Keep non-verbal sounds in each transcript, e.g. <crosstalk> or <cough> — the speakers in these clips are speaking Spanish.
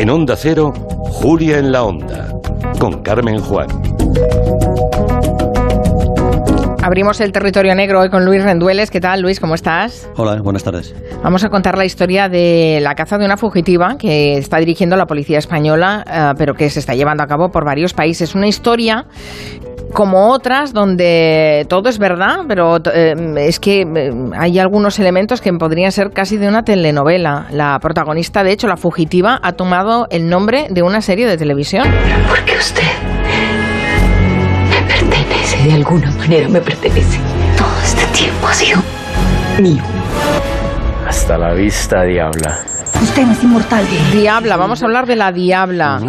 En Onda Cero, Julia en la Onda, con Carmen Juan. Abrimos el territorio negro hoy con Luis Rendueles. ¿Qué tal, Luis? ¿Cómo estás? Hola, buenas tardes. Vamos a contar la historia de la caza de una fugitiva que está dirigiendo la policía española, eh, pero que se está llevando a cabo por varios países. Una historia como otras donde todo es verdad, pero eh, es que eh, hay algunos elementos que podrían ser casi de una telenovela. La protagonista, de hecho, la fugitiva, ha tomado el nombre de una serie de televisión. Porque usted de alguna manera me pertenece. Todo este tiempo ha sido mío. Hasta la vista, diabla. Usted no es inmortal. Diabla, vamos a hablar de la Diabla.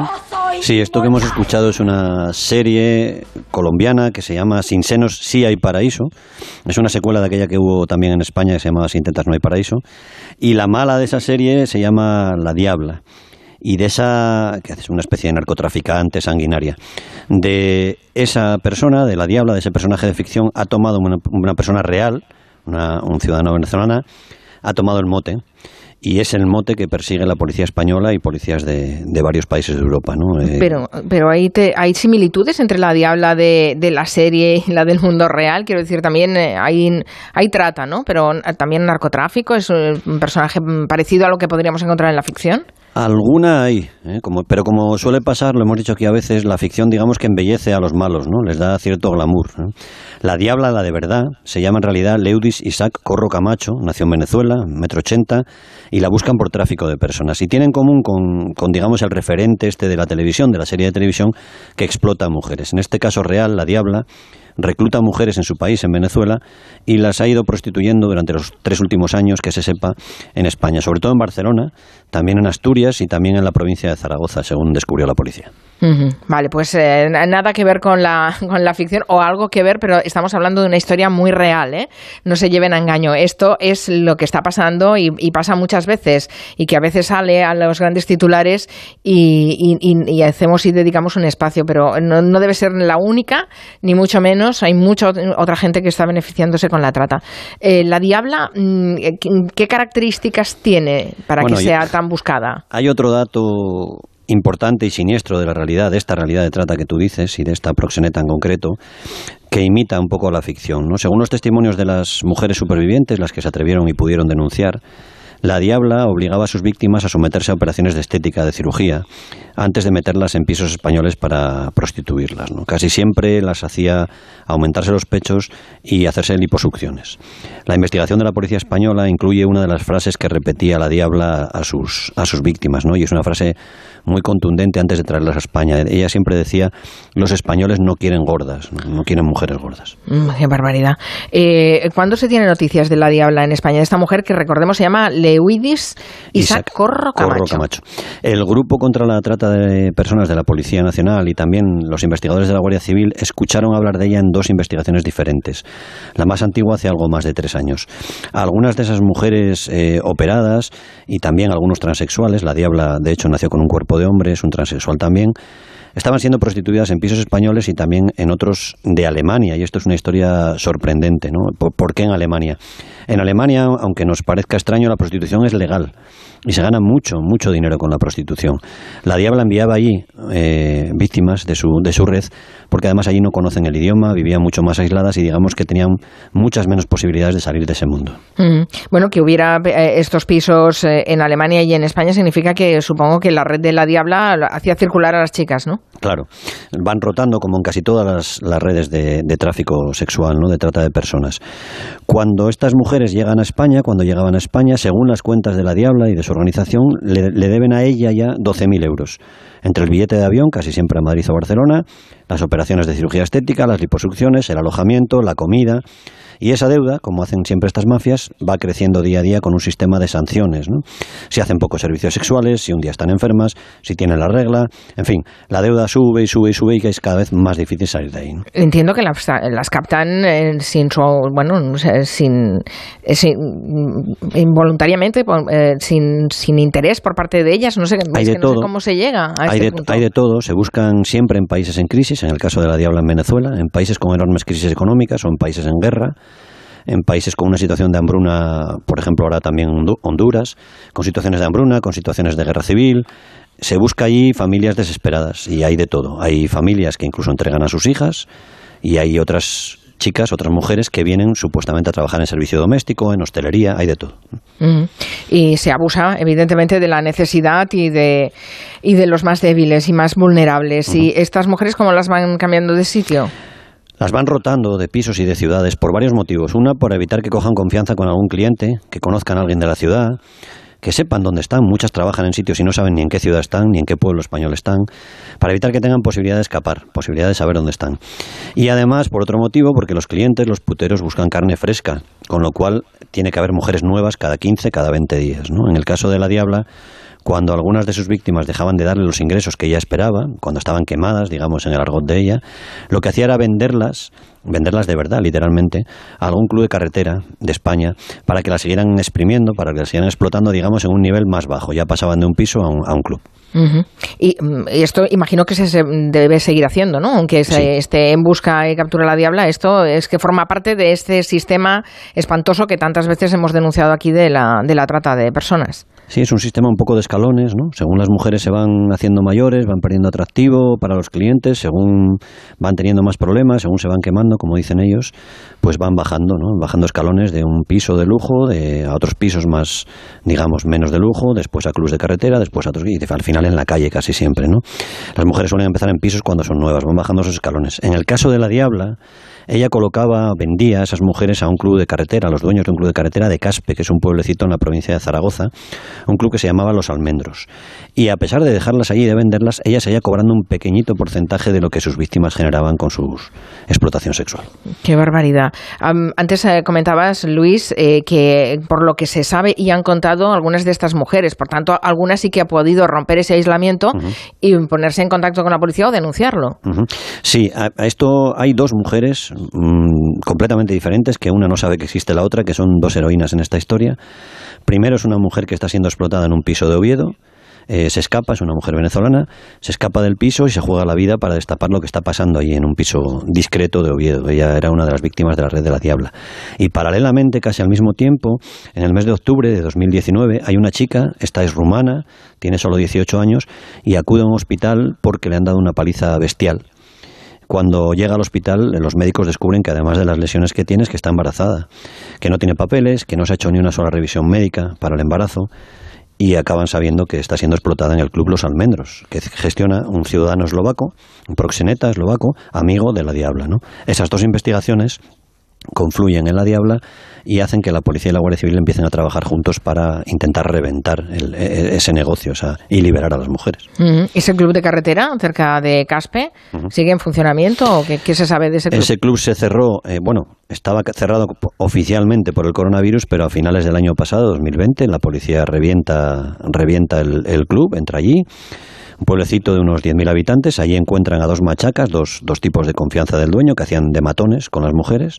Sí, esto que hemos escuchado es una serie colombiana que se llama Sin senos sí hay paraíso. Es una secuela de aquella que hubo también en España que se llamaba Si intentas no hay paraíso. Y la mala de esa serie se llama La Diabla y de esa, que es una especie de narcotraficante sanguinaria, de esa persona, de la diabla, de ese personaje de ficción, ha tomado una, persona real, un ciudadano venezolano, ha tomado el mote y es el mote que persigue la policía española y policías de, varios países de Europa. ¿no? Eh, pero pero hay, hay similitudes entre la diabla de, de, la serie y la del mundo real. Quiero decir, también eh, hay, hay trata, ¿no? Pero también narcotráfico es un personaje parecido a lo que podríamos encontrar en la ficción. Alguna hay, ¿eh? como, pero como suele pasar, lo hemos dicho aquí a veces, la ficción digamos que embellece a los malos, ¿no? Les da cierto glamour. La diabla, la de verdad, se llama en realidad Leudis Isaac Corro Camacho, nació en Venezuela, metro ochenta, y la buscan por tráfico de personas. Y tiene en común con, con, digamos, el referente este de la televisión, de la serie de televisión, que explota a mujeres. En este caso real, la diabla recluta mujeres en su país, en Venezuela, y las ha ido prostituyendo durante los tres últimos años, que se sepa, en España, sobre todo en Barcelona, también en Asturias y también en la provincia de Zaragoza, según descubrió la policía. Vale, pues eh, nada que ver con la, <laughs> con la ficción o algo que ver, pero estamos hablando de una historia muy real, ¿eh? No se lleven a engaño. Esto es lo que está pasando y, pasa muchas veces y que a veces sale a los grandes titulares y, hacemos y dedicamos un espacio, pero no, debe ser la única, ni mucho menos. Hay mucha otra gente que está beneficiándose con la trata. Eh, la Diabla, mm, ¿qué características tiene para que sea tan buscada? Hay otro dato importante y siniestro de la realidad, de esta realidad de trata que tú dices y de esta proxeneta en concreto, que imita un poco la ficción. ¿no? Según los testimonios de las mujeres supervivientes, las que se atrevieron y pudieron denunciar, la diabla obligaba a sus víctimas a someterse a operaciones de estética, de cirugía, antes de meterlas en pisos españoles para prostituirlas. ¿no? Casi siempre las hacía aumentarse los pechos y hacerse liposucciones. La investigación de la policía española incluye una de las frases que repetía la diabla a sus, a sus víctimas, ¿no? y es una frase muy contundente antes de traerlas a España. Ella siempre decía, los españoles no quieren gordas, no, quieren mujeres gordas. Mm, qué barbaridad. Eh, ¿Cuándo se tiene noticias de la diabla en España? Esta mujer que recordemos se llama Isaac, Corro, Camacho. El grupo contra la trata de personas de la Policía Nacional y también los investigadores de la Guardia Civil escucharon hablar de ella en dos investigaciones diferentes. La más antigua hace algo más de tres años. Algunas de esas mujeres eh, operadas y también algunos transexuales, la diabla de hecho nació con un cuerpo de hombre, es un transexual también, estaban siendo prostituidas en pisos españoles y también en otros de Alemania. Y esto es una historia sorprendente, ¿no? ¿Por, qué en Alemania? En Alemania, aunque nos parezca extraño, la prostitución es legal y se gana mucho, mucho dinero con la prostitución. La Diabla enviaba allí eh, víctimas de su, de su red, porque además allí no conocen el idioma, vivían mucho más aisladas y digamos que tenían muchas menos posibilidades de salir de ese mundo. Mm. Bueno, que hubiera eh, estos pisos eh, en Alemania y en España significa que supongo que la red de la Diabla hacía circular a las chicas, ¿no? Claro, van rotando como en casi todas las, redes de, tráfico sexual, ¿no? de trata de personas. Cuando estas mujeres llegan a España, cuando llegaban a España, según las cuentas de la Diabla y de su organización, le, le deben a ella ya 12.000 euros. Entre el billete de avión, casi siempre a Madrid o Barcelona, las operaciones de cirugía estética, las liposucciones, el alojamiento, la comida. Y esa deuda, como hacen siempre estas mafias, va creciendo día a día con un sistema de sanciones. ¿no? Si hacen pocos servicios sexuales, si un día están enfermas, si tienen la regla, en fin, la deuda sube y sube y sube y es cada vez más difícil salir de ahí. Entiendo que las, captan eh, sin bueno, sin, eh, sin involuntariamente, eh, sin, sin interés por parte de ellas. No sé, hay de todo. cómo se llega a hay este de, punto. Hay de todo. Se buscan siempre en países en crisis, en el caso de la Diabla en Venezuela, en países con enormes crisis económicas o en países en guerra en países con una situación de hambruna, por ejemplo ahora también Honduras, con situaciones de hambruna, con situaciones de guerra civil, se busca allí familias desesperadas y hay de todo. Hay familias que incluso entregan a sus hijas y hay otras chicas, otras mujeres que vienen supuestamente a trabajar en servicio doméstico, en hostelería, hay de todo. Y se abusa, evidentemente, de la necesidad y de, y de los más débiles y más vulnerables. ¿Y estas mujeres cómo las van cambiando de sitio? Las van rotando de pisos y de ciudades por varios motivos. Una, por evitar que cojan confianza con algún cliente, que conozcan a alguien de la ciudad que sepan dónde están. Muchas trabajan en sitios y no saben ni en qué ciudad están, ni en qué pueblo español están, para evitar que tengan posibilidad de escapar, posibilidad de saber dónde están. Y además, por otro motivo, porque los clientes, los puteros, buscan carne fresca, con lo cual tiene que haber mujeres nuevas cada 15, cada 20 días. ¿no? En el caso de la Diabla, cuando algunas de sus víctimas dejaban de darle los ingresos que ella esperaba, cuando estaban quemadas, digamos, en el argot de ella, lo que hacía era venderlas, venderlas de verdad, literalmente, a algún club de carretera de España para que las siguieran exprimiendo, para que las siguieran explotando, digamos, en un nivel más bajo. Ya pasaban de un piso a un, club. y, esto imagino que se debe seguir haciendo, ¿no? Aunque se esté en busca y captura la diabla, esto es que forma parte de este sistema espantoso que tantas veces hemos denunciado aquí de la, de la trata de personas. Sí, es un sistema un poco de escalones, ¿no? Según las mujeres se van haciendo mayores, van perdiendo atractivo para los clientes, según van teniendo más problemas, según se van quemando, como dicen ellos, pues van bajando, ¿no? Bajando escalones de un piso de lujo de, a otros pisos más, digamos, menos de lujo, después a clubs de carretera, después a otros, y al final en la calle casi siempre, ¿no? Las mujeres suelen empezar en pisos cuando son nuevas, van bajando esos escalones. En el caso de la Diabla, ella colocaba, vendía a esas mujeres a un club de carretera, a los dueños de un club de carretera de Caspe, que es un pueblecito en la provincia de Zaragoza, un club que se llamaba Los Almendros. Y a pesar de dejarlas allí y de venderlas, ella seguía cobrando un pequeñito porcentaje de lo que sus víctimas generaban con su explotación sexual. Qué barbaridad. antes eh, comentabas, Luis, eh, que por lo que se sabe y han contado algunas de estas mujeres, por tanto, algunas sí que ha podido romper ese aislamiento y ponerse en contacto con la policía o denunciarlo. Sí, a esto hay dos mujeres Mm, completamente diferentes, que una no sabe que existe la otra, que son dos heroínas en esta historia. Primero es una mujer que está siendo explotada en un piso de Oviedo, eh, se escapa, es una mujer venezolana, se escapa del piso y se juega la vida para destapar lo que está pasando ahí en un piso discreto de Oviedo. Ella era una de las víctimas de la red de la Diabla. Y paralelamente, casi al mismo tiempo, en el mes de octubre de 2019, hay una chica, esta es rumana, tiene solo 18 años, y acude a un hospital porque le han dado una paliza bestial cuando llega al hospital, los médicos descubren que además de las lesiones que tiene, es que está embarazada, que no tiene papeles, que no se ha hecho ni una sola revisión médica para el embarazo y acaban sabiendo que está siendo explotada en el club Los Almendros, que gestiona un ciudadano eslovaco, un proxeneta eslovaco, amigo de la Diabla. ¿no? Esas dos investigaciones confluyen en la Diabla y hacen que la policía y la Guardia Civil empiecen a trabajar juntos para intentar reventar e, e, ese negocio y liberar a las mujeres. ¿Ese club de carretera cerca de Caspe sigue en funcionamiento o qué, se sabe de ese club? Ese club se cerró, eh, bueno, estaba cerrado oficialmente por el coronavirus, pero a finales del año pasado, 2020, la policía revienta, revienta el, el club, entra allí un pueblecito de unos 10.000 habitantes. Allí encuentran a dos machacas, dos, dos tipos de confianza del dueño que hacían de matones con las mujeres.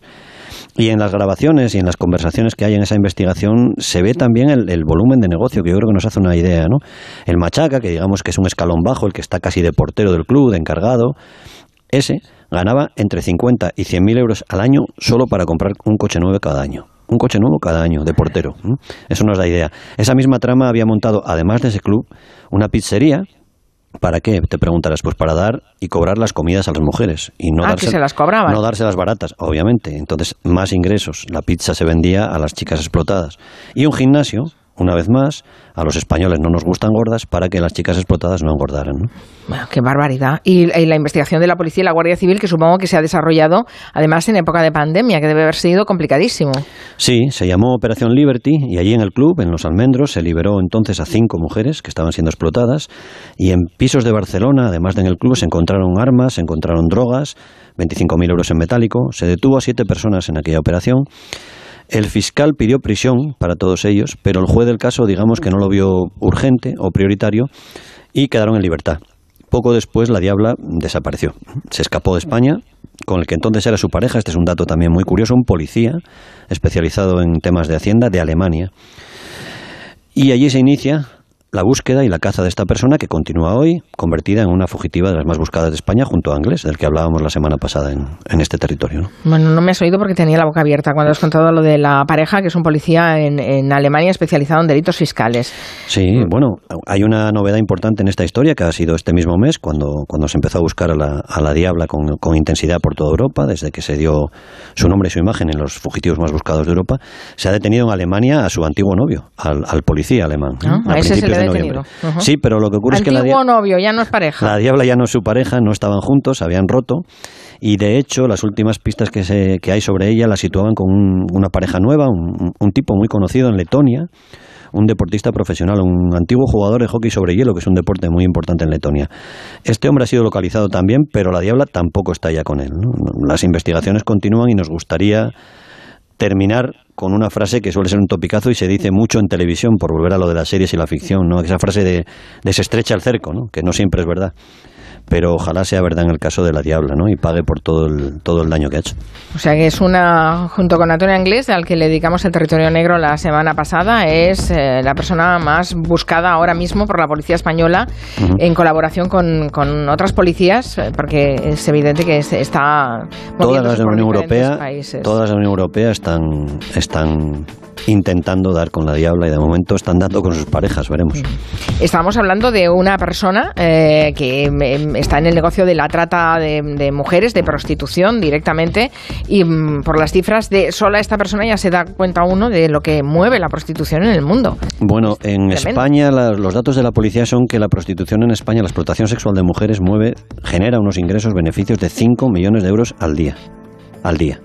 Y en las grabaciones y en las conversaciones que hay en esa investigación se ve también el, volumen de negocio, que yo creo que nos hace una idea, ¿no? El machaca, que digamos que es un escalón bajo, el que está casi de portero del club, de encargado, ese ganaba entre 50 y 100 mil euros al año solo para comprar un coche nuevo cada año un coche nuevo cada año de portero. Eso nos da idea. Esa misma trama había montado, además de ese club, una pizzería ¿Para qué? Te preguntarás, pues para dar y cobrar las comidas a las mujeres. Y no ah, que se las cobraban. No dárselas baratas, obviamente. Entonces, más ingresos. La pizza se vendía a las chicas explotadas. Y un gimnasio, una vez más, a los españoles no nos gustan gordas para que las chicas explotadas no engordaran. Bueno, qué barbaridad. Y, la investigación de la policía y la Guardia Civil, que supongo que se ha desarrollado además en época de pandemia, que debe haber sido complicadísimo. Sí, se llamó Operación Liberty y allí en el club, en Los Almendros, se liberó entonces a cinco mujeres que estaban siendo explotadas y en pisos de Barcelona, además de en el club, se encontraron armas, se encontraron drogas, 25.000 euros en metálico, se detuvo a siete personas en aquella operación el fiscal pidió prisión para todos ellos, pero el juez del caso, digamos que no lo vio urgente o prioritario y quedaron en libertad. Poco después la diabla desapareció. Se escapó de España con el que entonces era su pareja, este es un dato también muy curioso, un policía especializado en temas de Hacienda de Alemania. Y allí se inicia la búsqueda y la caza de esta persona que continúa hoy convertida en una fugitiva de las más buscadas de España junto a Anglés, del que hablábamos la semana pasada en, en este territorio. ¿no? Bueno, no me has oído porque tenía la boca abierta cuando has contado lo de la pareja, que es un policía en, en Alemania especializado en delitos fiscales. Sí, bueno, hay una novedad importante en esta historia que ha sido este mismo mes, cuando, cuando se empezó a buscar a la, a la Diabla con, con intensidad por toda Europa, desde que se dio su nombre y su imagen en los fugitivos más buscados de Europa, se ha detenido en Alemania a su antiguo novio, al, al policía alemán. Ah, a ese se principios de noviembre. Ujú. Sí, pero lo que ocurre es que la, novio, ya no es pareja. la Diabla ya no es su pareja, no estaban juntos, habían roto. Y de hecho, las últimas pistas que, se, que hay sobre ella la situaban con un- una pareja nueva, un, un tipo muy conocido en Letonia, un deportista profesional, un antiguo jugador de hockey sobre hielo, que es un deporte muy importante en Letonia. Este hombre ha sido localizado también, pero la Diabla tampoco está ya con él. ¿no? Las investigaciones continúan y nos gustaría terminar con una frase que suele ser un topicazo y se dice mucho en televisión, por volver a lo de las series y la ficción, ¿no? Esa frase de, de se estrecha el cerco, ¿no? Que no siempre es verdad. Pero ojalá sea verdad en el caso de la Diabla, ¿no? Y pague por todo el, todo el daño que ha hecho. O sea que es una, junto con Antonio Anglés, al que le dedicamos el territorio negro la semana pasada, es eh, la persona más buscada ahora mismo por la policía española en colaboración con, con otras policías, porque es evidente que está Todas las de la Unión Europea, países. todas las de la Unión Europea están, están intentando dar con la Diabla y de momento están dando con sus parejas, veremos. Estábamos hablando de una persona eh, que em, está en el negocio de la trata de, de mujeres, de prostitución directamente, y mm, por las cifras de sola esta persona ya se da cuenta uno de lo que mueve la prostitución en el mundo. Bueno, en Tremendo. España la- los datos de la policía son que la prostitución en España, la explotación sexual de mujeres mueve, genera unos ingresos, beneficios de 5 millones de euros al día. Al día.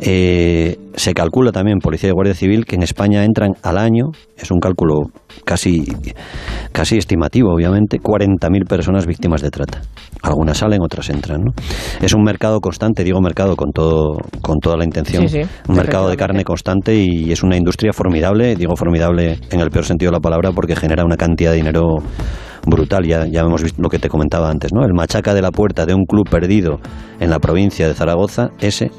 Eh, se calcula también, Policía y Guardia Civil, que en España entran al año, es un cálculo casi, casi estimativo, obviamente, 40.000 personas víctimas de trata. Algunas salen, otras entran. ¿no? Es un mercado constante, digo mercado con, todo, con toda la intención. Sí, sí, un mercado de carne constante y es una industria formidable, digo formidable en el peor sentido de la palabra, porque genera una cantidad de dinero brutal. Ya, ya hemos visto lo que te comentaba antes, ¿no? El machaca de la puerta de un club perdido en la provincia de Zaragoza, ese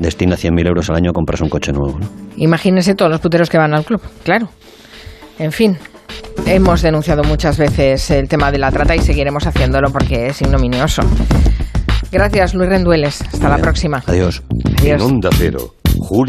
destina 100.000 euros al año a comprarse un coche nuevo. ¿no? Imagínense todos los puteros que van al club, claro. En fin, hemos denunciado muchas veces el tema de la trata y seguiremos haciéndolo porque es ignominioso. Gracias, Luis Rendueles. Hasta la Bien. próxima. Adiós. Adiós. En Onda Cero, Julio